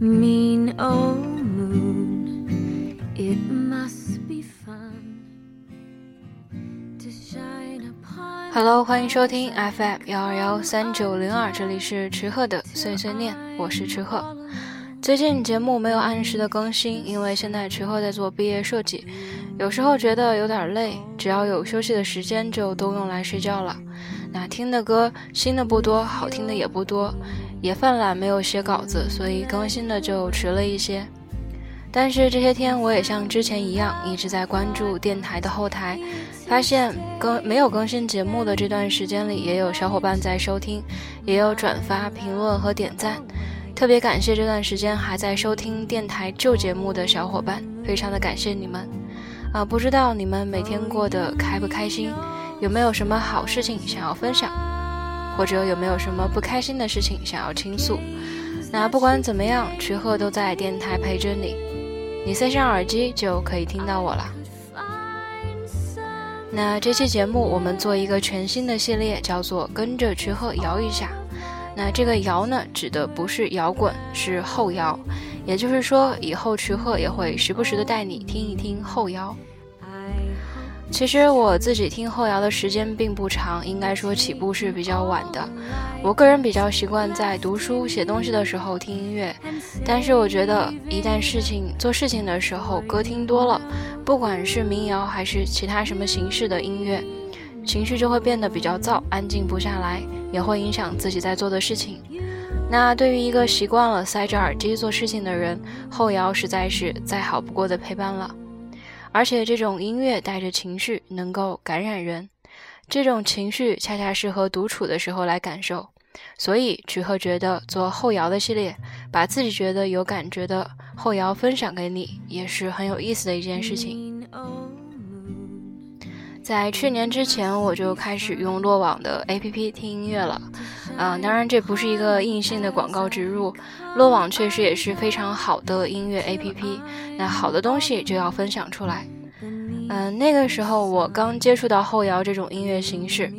mean old moon. It must be fun to shine upon. Hello，欢迎收听 FM 幺二幺三九零二，这里是池鹤的碎碎念，我是池鹤。最近节目没有按时的更新，因为现在池鹤在做毕业设计，有时候觉得有点累，只要有休息的时间就都用来睡觉了。那听的歌新的不多，好听的也不多，也犯懒没有写稿子，所以更新的就迟了一些。但是这些天我也像之前一样，一直在关注电台的后台，发现更没有更新节目的这段时间里，也有小伙伴在收听，也有转发、评论和点赞。特别感谢这段时间还在收听电台旧节目的小伙伴，非常的感谢你们。啊，不知道你们每天过得开不开心，有没有什么好事情想要分享，或者有没有什么不开心的事情想要倾诉？那不管怎么样，池鹤都在电台陪着你，你塞上耳机就可以听到我了。那这期节目我们做一个全新的系列，叫做跟着池鹤摇一下。那这个摇呢，指的不是摇滚，是后摇，也就是说，以后池鹤也会时不时的带你听一听后摇。其实我自己听后摇的时间并不长，应该说起步是比较晚的。我个人比较习惯在读书写东西的时候听音乐，但是我觉得一旦事情做事情的时候歌听多了，不管是民谣还是其他什么形式的音乐。情绪就会变得比较燥，安静不下来，也会影响自己在做的事情。那对于一个习惯了塞着耳机做事情的人，后摇实在是再好不过的陪伴了。而且这种音乐带着情绪，能够感染人。这种情绪恰恰适合独处的时候来感受。所以曲鹤觉得做后摇的系列，把自己觉得有感觉的后摇分享给你，也是很有意思的一件事情。在去年之前，我就开始用落网的 APP 听音乐了，啊，当然这不是一个硬性的广告植入，落网确实也是非常好的音乐 APP，那好的东西就要分享出来。嗯，那个时候我刚接触到后摇这种音乐形式，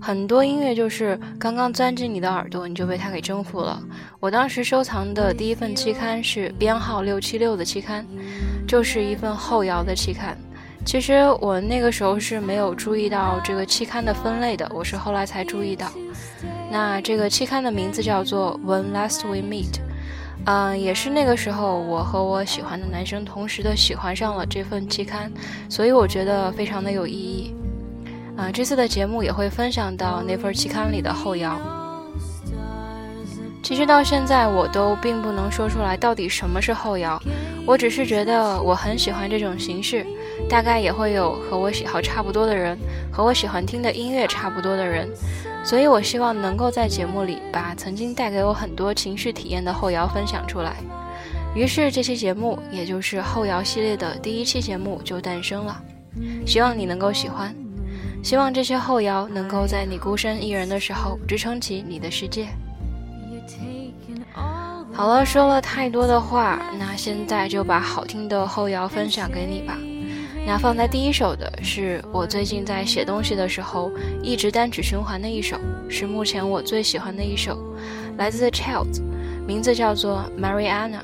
很多音乐就是刚刚钻进你的耳朵，你就被它给征服了。我当时收藏的第一份期刊是编号六七六的期刊，就是一份后摇的期刊。其实我那个时候是没有注意到这个期刊的分类的，我是后来才注意到。那这个期刊的名字叫做《When Last We Meet》，嗯，也是那个时候我和我喜欢的男生同时的喜欢上了这份期刊，所以我觉得非常的有意义。啊，这次的节目也会分享到那份期刊里的后摇。其实到现在我都并不能说出来到底什么是后摇，我只是觉得我很喜欢这种形式。大概也会有和我喜好差不多的人，和我喜欢听的音乐差不多的人，所以我希望能够在节目里把曾经带给我很多情绪体验的后摇分享出来。于是这期节目，也就是后摇系列的第一期节目就诞生了。希望你能够喜欢，希望这些后摇能够在你孤身一人的时候支撑起你的世界。好了，说了太多的话，那现在就把好听的后摇分享给你吧。那放在第一首的是我最近在写东西的时候一直单曲循环的一首，是目前我最喜欢的一首，来自 The Childs，名字叫做 Mariana。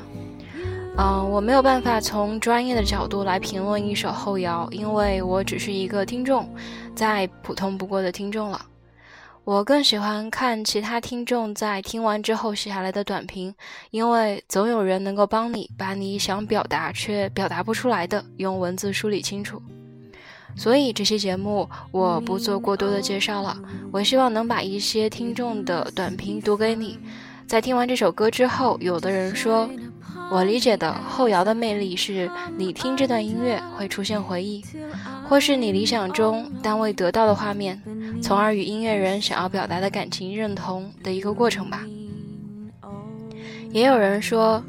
嗯，我没有办法从专业的角度来评论一首后摇，因为我只是一个听众，再普通不过的听众了。我更喜欢看其他听众在听完之后写下来的短评，因为总有人能够帮你把你想表达却表达不出来的用文字梳理清楚。所以这期节目我不做过多的介绍了，我希望能把一些听众的短评读给你。在听完这首歌之后，有的人说。我理解的后摇的魅力是，你听这段音乐会出现回忆，或是你理想中但未得到的画面，从而与音乐人想要表达的感情认同的一个过程吧。也有人说，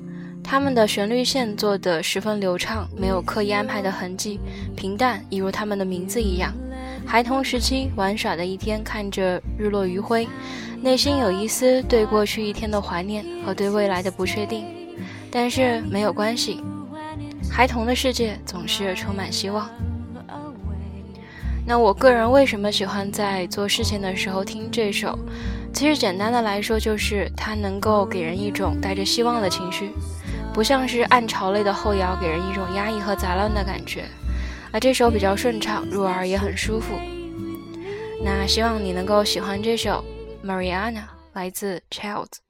他们的旋律线做得十分流畅，没有刻意安排的痕迹，平淡，一如他们的名字一样。孩童时期玩耍的一天，看着日落余晖，内心有一丝对过去一天的怀念和对未来的不确定。但是没有关系，孩童的世界总是充满希望。那我个人为什么喜欢在做事情的时候听这首？其实简单的来说，就是它能够给人一种带着希望的情绪，不像是暗潮类的后摇给人一种压抑和杂乱的感觉。而这首比较顺畅，入耳也很舒服。那希望你能够喜欢这首《Mariana》，来自 Childs。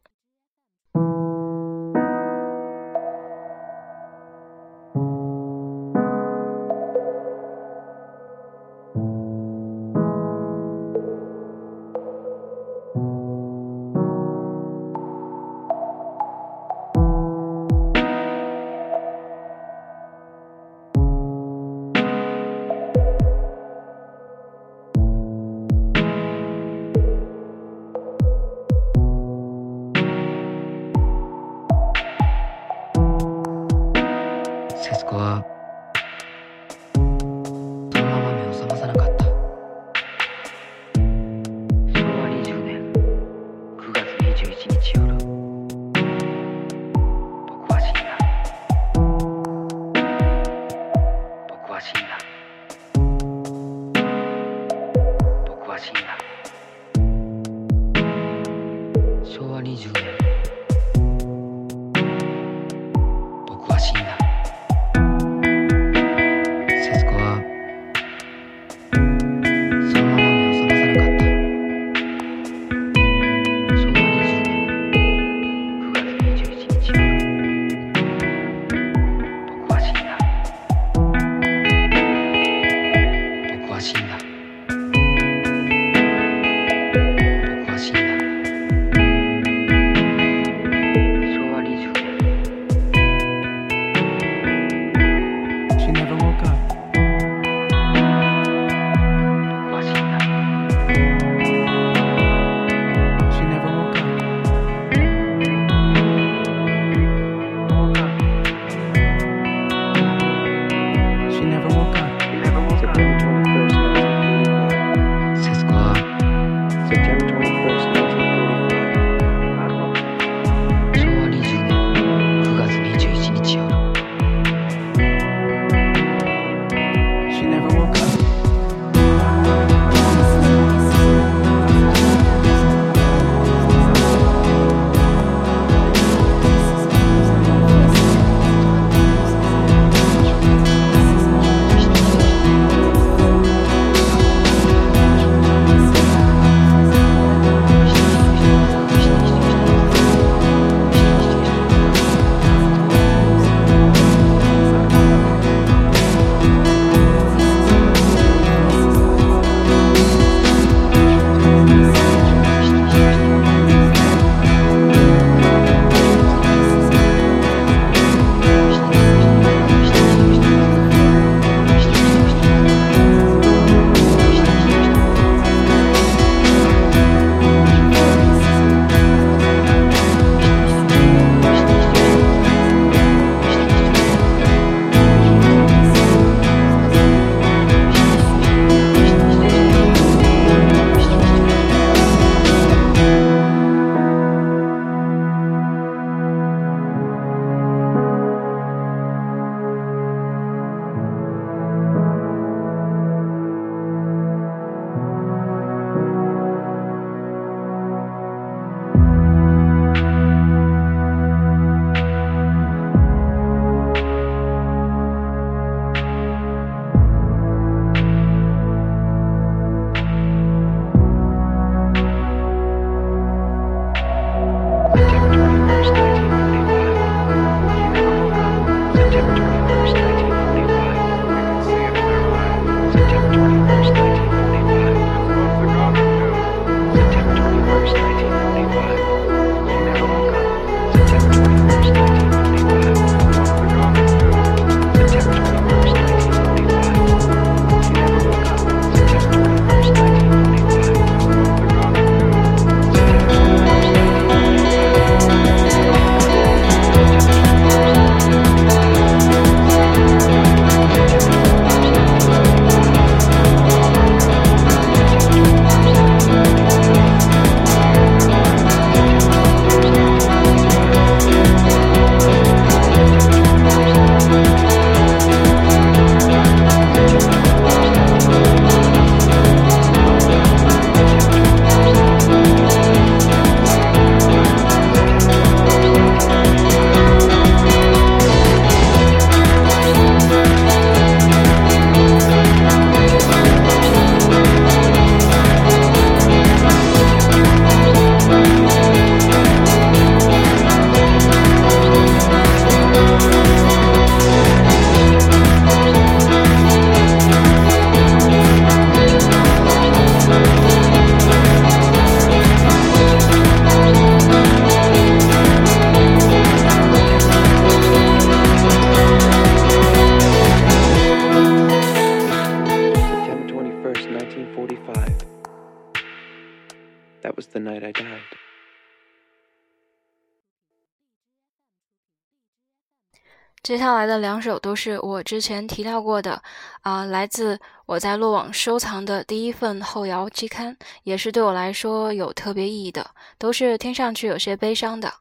接下来的两首都是我之前提到过的，啊、来自我在落网收藏的第一份后摇期刊，也是对我来说有特别意义的，都是听上去有些悲伤的。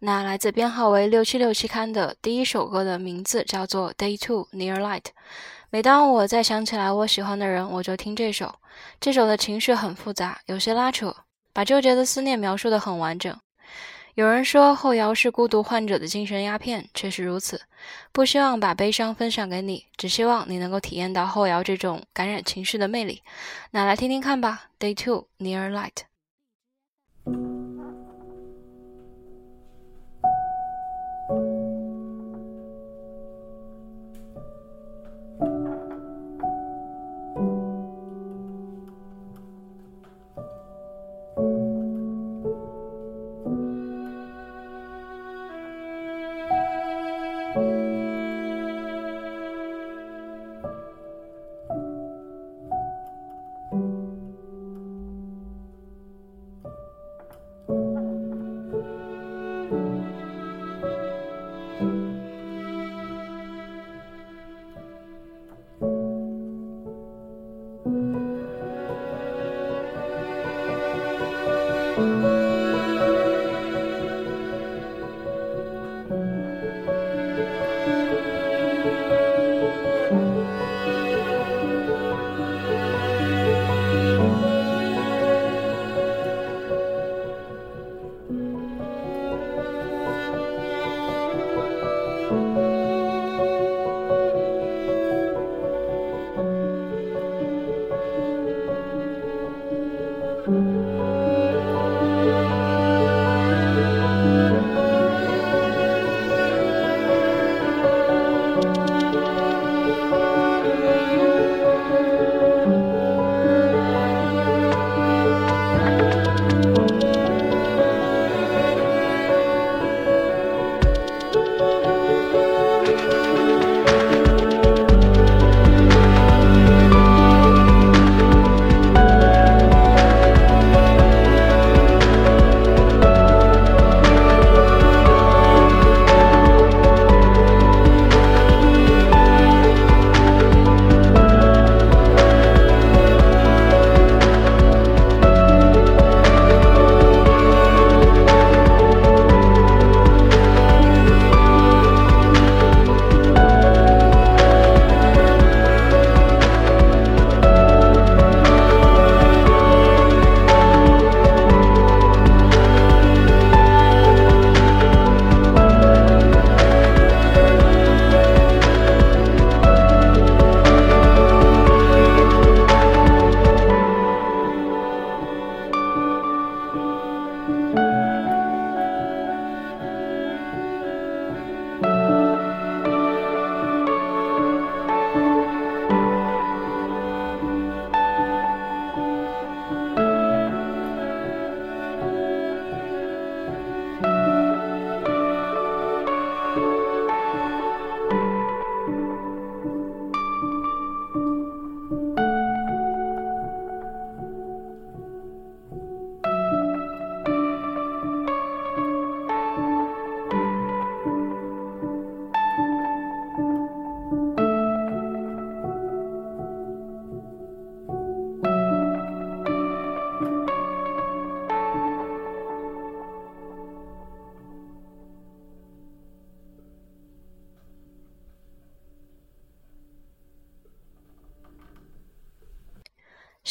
那来自编号为六七六期刊的第一首歌的名字叫做《Day Two Near Light》。每当我再想起来我喜欢的人，我就听这首。这首的情绪很复杂，有些拉扯，把纠结的思念描述得很完整。有人说后摇是孤独患者的精神鸦片，确实如此。不希望把悲伤分享给你，只希望你能够体验到后摇这种感染情绪的魅力。那来听听看吧，Day Two Near Light。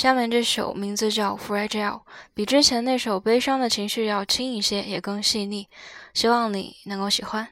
下面这首名字叫《Fragile》，比之前那首悲伤的情绪要轻一些，也更细腻。希望你能够喜欢。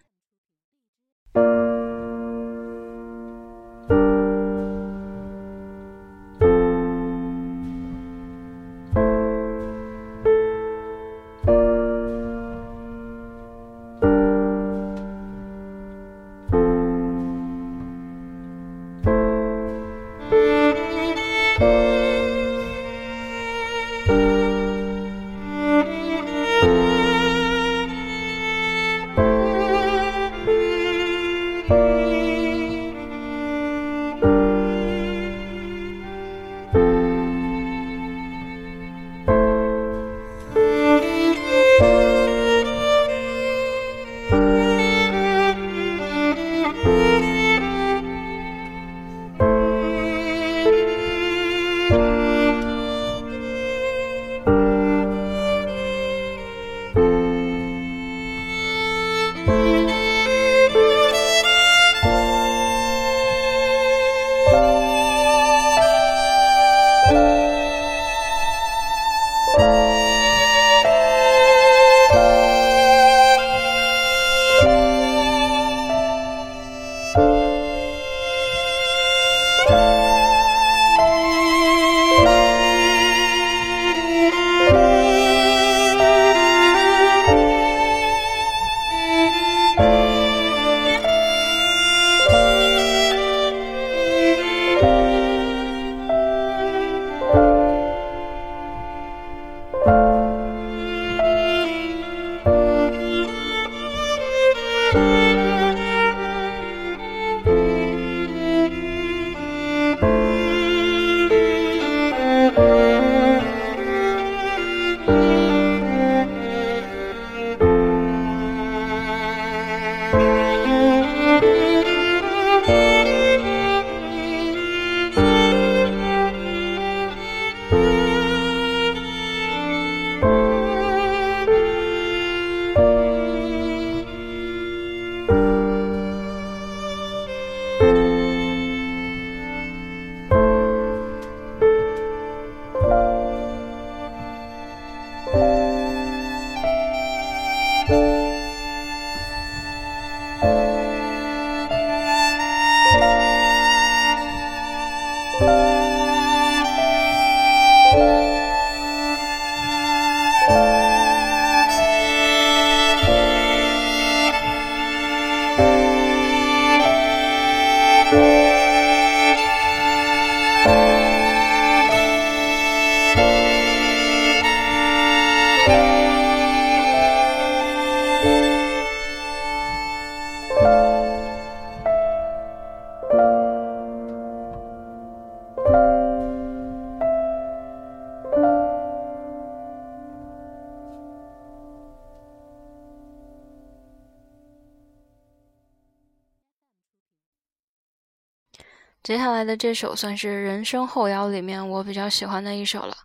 来的这首算是人声后摇里面我比较喜欢的一首了。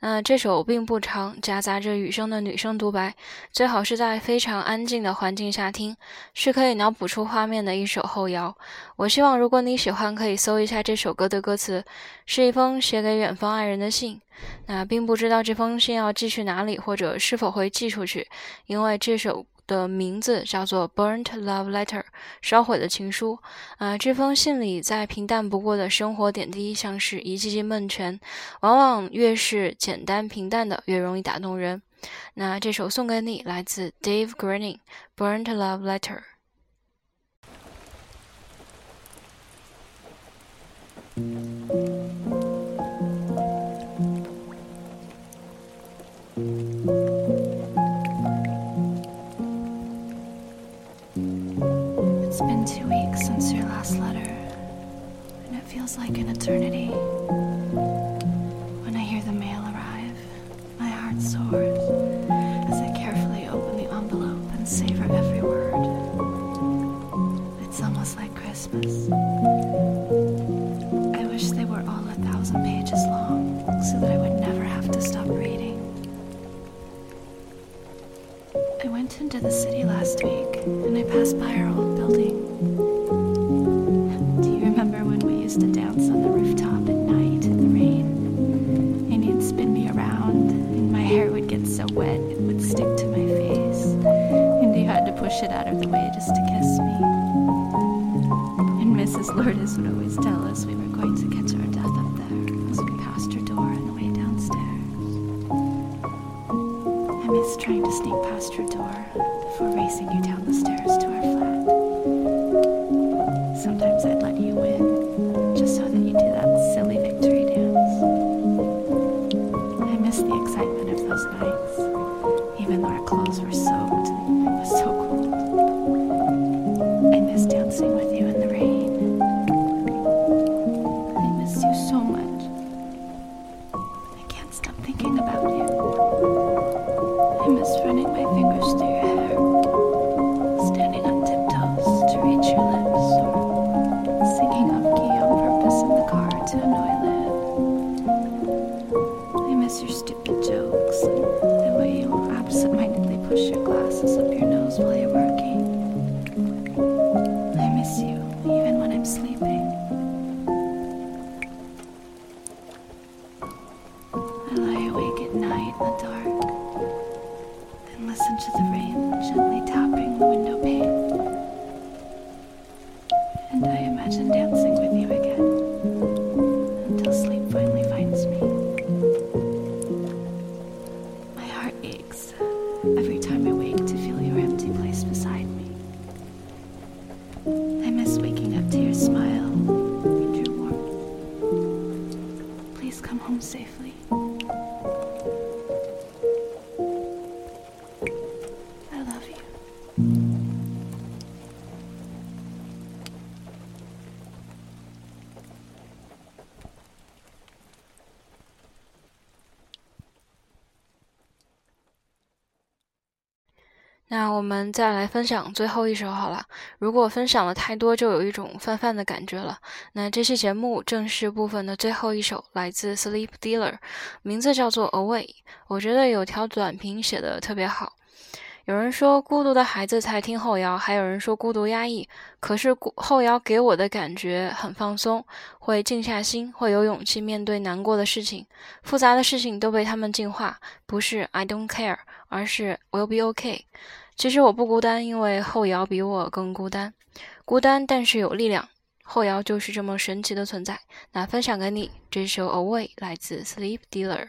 那这首并不长，夹杂着雨声的女声独白，最好是在非常安静的环境下听，是可以脑补出画面的一首后摇。我希望如果你喜欢，可以搜一下这首歌的歌词，是一封写给远方爱人的信。那并不知道这封信要寄去哪里，或者是否会寄出去，因为这首。的名字叫做《Burnt Love Letter》，烧毁的情书。啊，这封信里再平淡不过的生活点滴，像是一记记闷拳，往往越是简单平淡的，越容易打动人。那这首送给你，来自 Dave Greening，《Burnt Love Letter》。It's been two weeks since your last letter, and it feels like an eternity. When I hear the mail arrive, my heart soars. Dancing with you Please come home safely. 我们再来分享最后一首好了。如果分享了太多，就有一种泛泛的感觉了。那这期节目正式部分的最后一首来自 Sleep Dealer，名字叫做 Away。我觉得有条短评写的特别好。有人说孤独的孩子才听后摇，还有人说孤独压抑。可是后摇给我的感觉很放松，会静下心，会有勇气面对难过的事情，复杂的事情都被他们净化。不是 I don't care，而是 Will be okay。其实我不孤单，因为后摇比我更孤单。孤单，但是有力量。后摇就是这么神奇的存在。那分享给你这首 Away，来自 Sleep Dealer。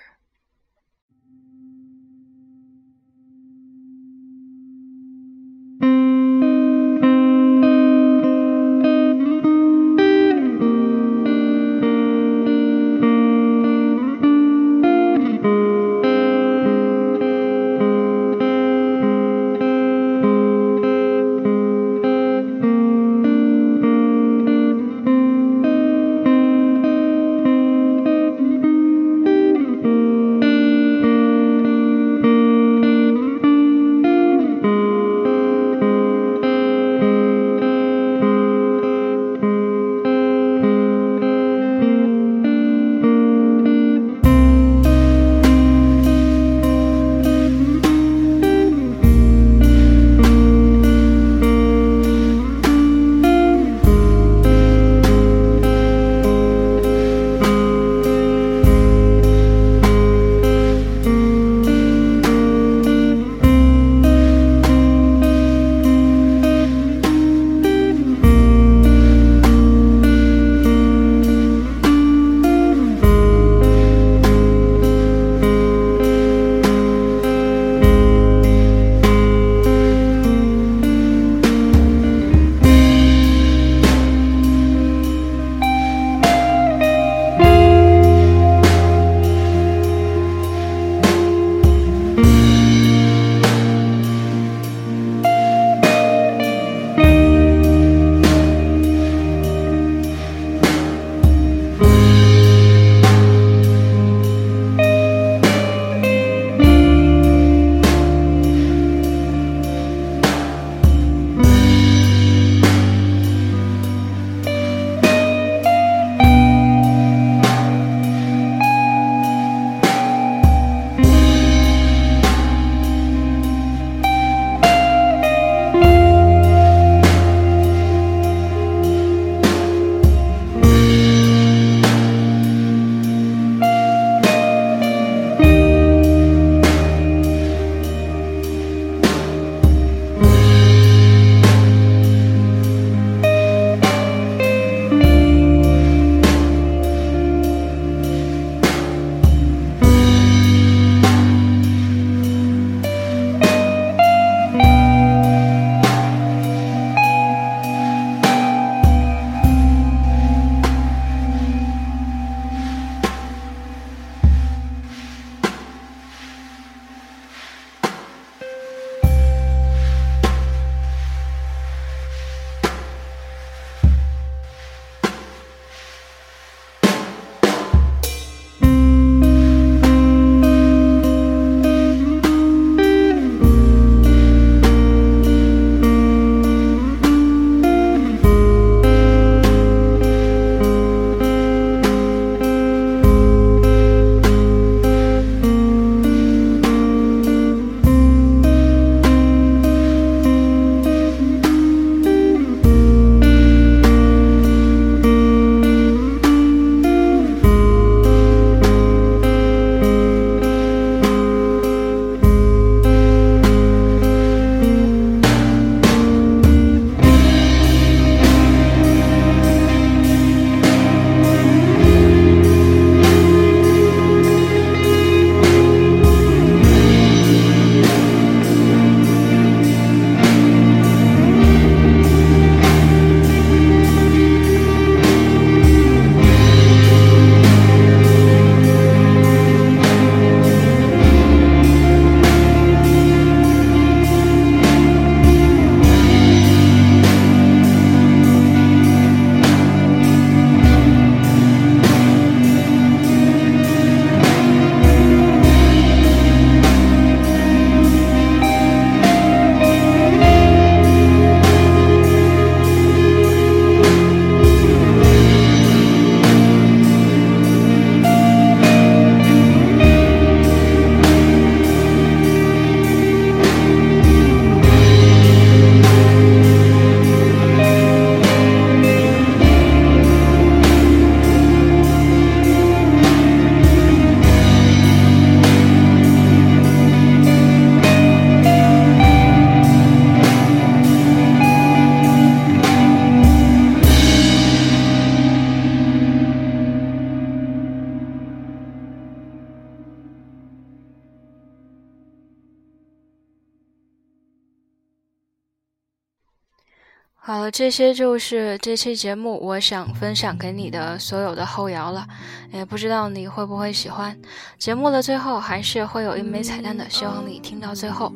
这些就是这期节目我想分享给你的所有的后摇了，也不知道你会不会喜欢。节目的最后还是会有一枚彩蛋的，希望你听到最后。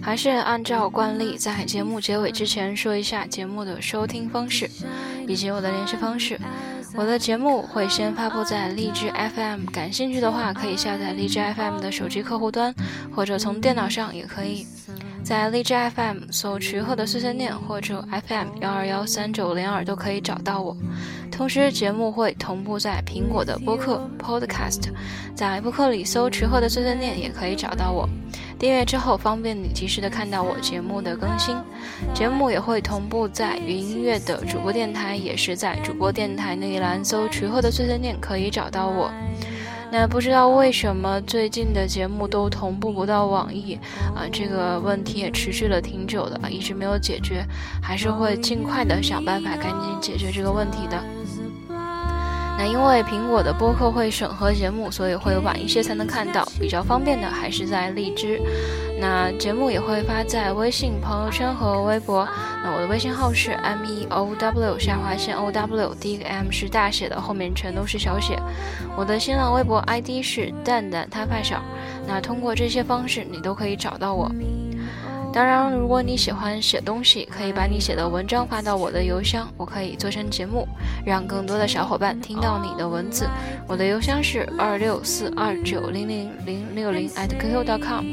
还是按照惯例，在节目结尾之前说一下节目的收听方式以及我的联系方式。我的节目会先发布在荔枝 FM，感兴趣的话可以下载荔枝 FM 的手机客户端，或者从电脑上也可以。在荔枝 FM 搜“徐鹤的碎碎念”或者 FM 幺二幺三九零二都可以找到我。同时，节目会同步在苹果的播客 Podcast，在播客里搜“徐鹤的碎碎念”也可以找到我。订阅之后，方便你及时的看到我节目的更新。节目也会同步在云音乐的主播电台，也是在主播电台那一栏搜“徐鹤的碎碎念”可以找到我。那不知道为什么最近的节目都同步不到网易啊？这个问题也持续了挺久的，一直没有解决，还是会尽快的想办法赶紧解决这个问题的。那因为苹果的播客会审核节目，所以会晚一些才能看到。比较方便的还是在荔枝。那节目也会发在微信朋友圈和微博。那我的微信号是 m e o w 下划线 o w，第一个 m 是大写的，后面全都是小写。我的新浪微博 ID 是蛋蛋他发小。那通过这些方式，你都可以找到我。当然，如果你喜欢写东西，可以把你写的文章发到我的邮箱，我可以做成节目，让更多的小伙伴听到你的文字。我的邮箱是二六四二九零零零六零 at qq.com。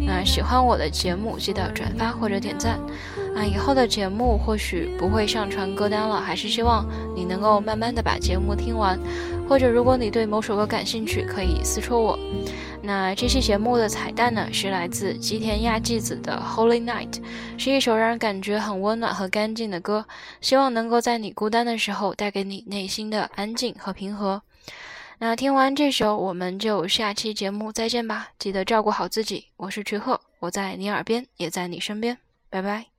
那喜欢我的节目，记得转发或者点赞。啊，以后的节目或许不会上传歌单了，还是希望你能够慢慢的把节目听完。或者，如果你对某首歌感兴趣，可以私戳我。那这期节目的彩蛋呢，是来自吉田亚纪子的《Holy Night》，是一首让人感觉很温暖和干净的歌，希望能够在你孤单的时候带给你内心的安静和平和。那听完这首，我们就下期节目再见吧，记得照顾好自己。我是曲鹤，我在你耳边，也在你身边，拜拜。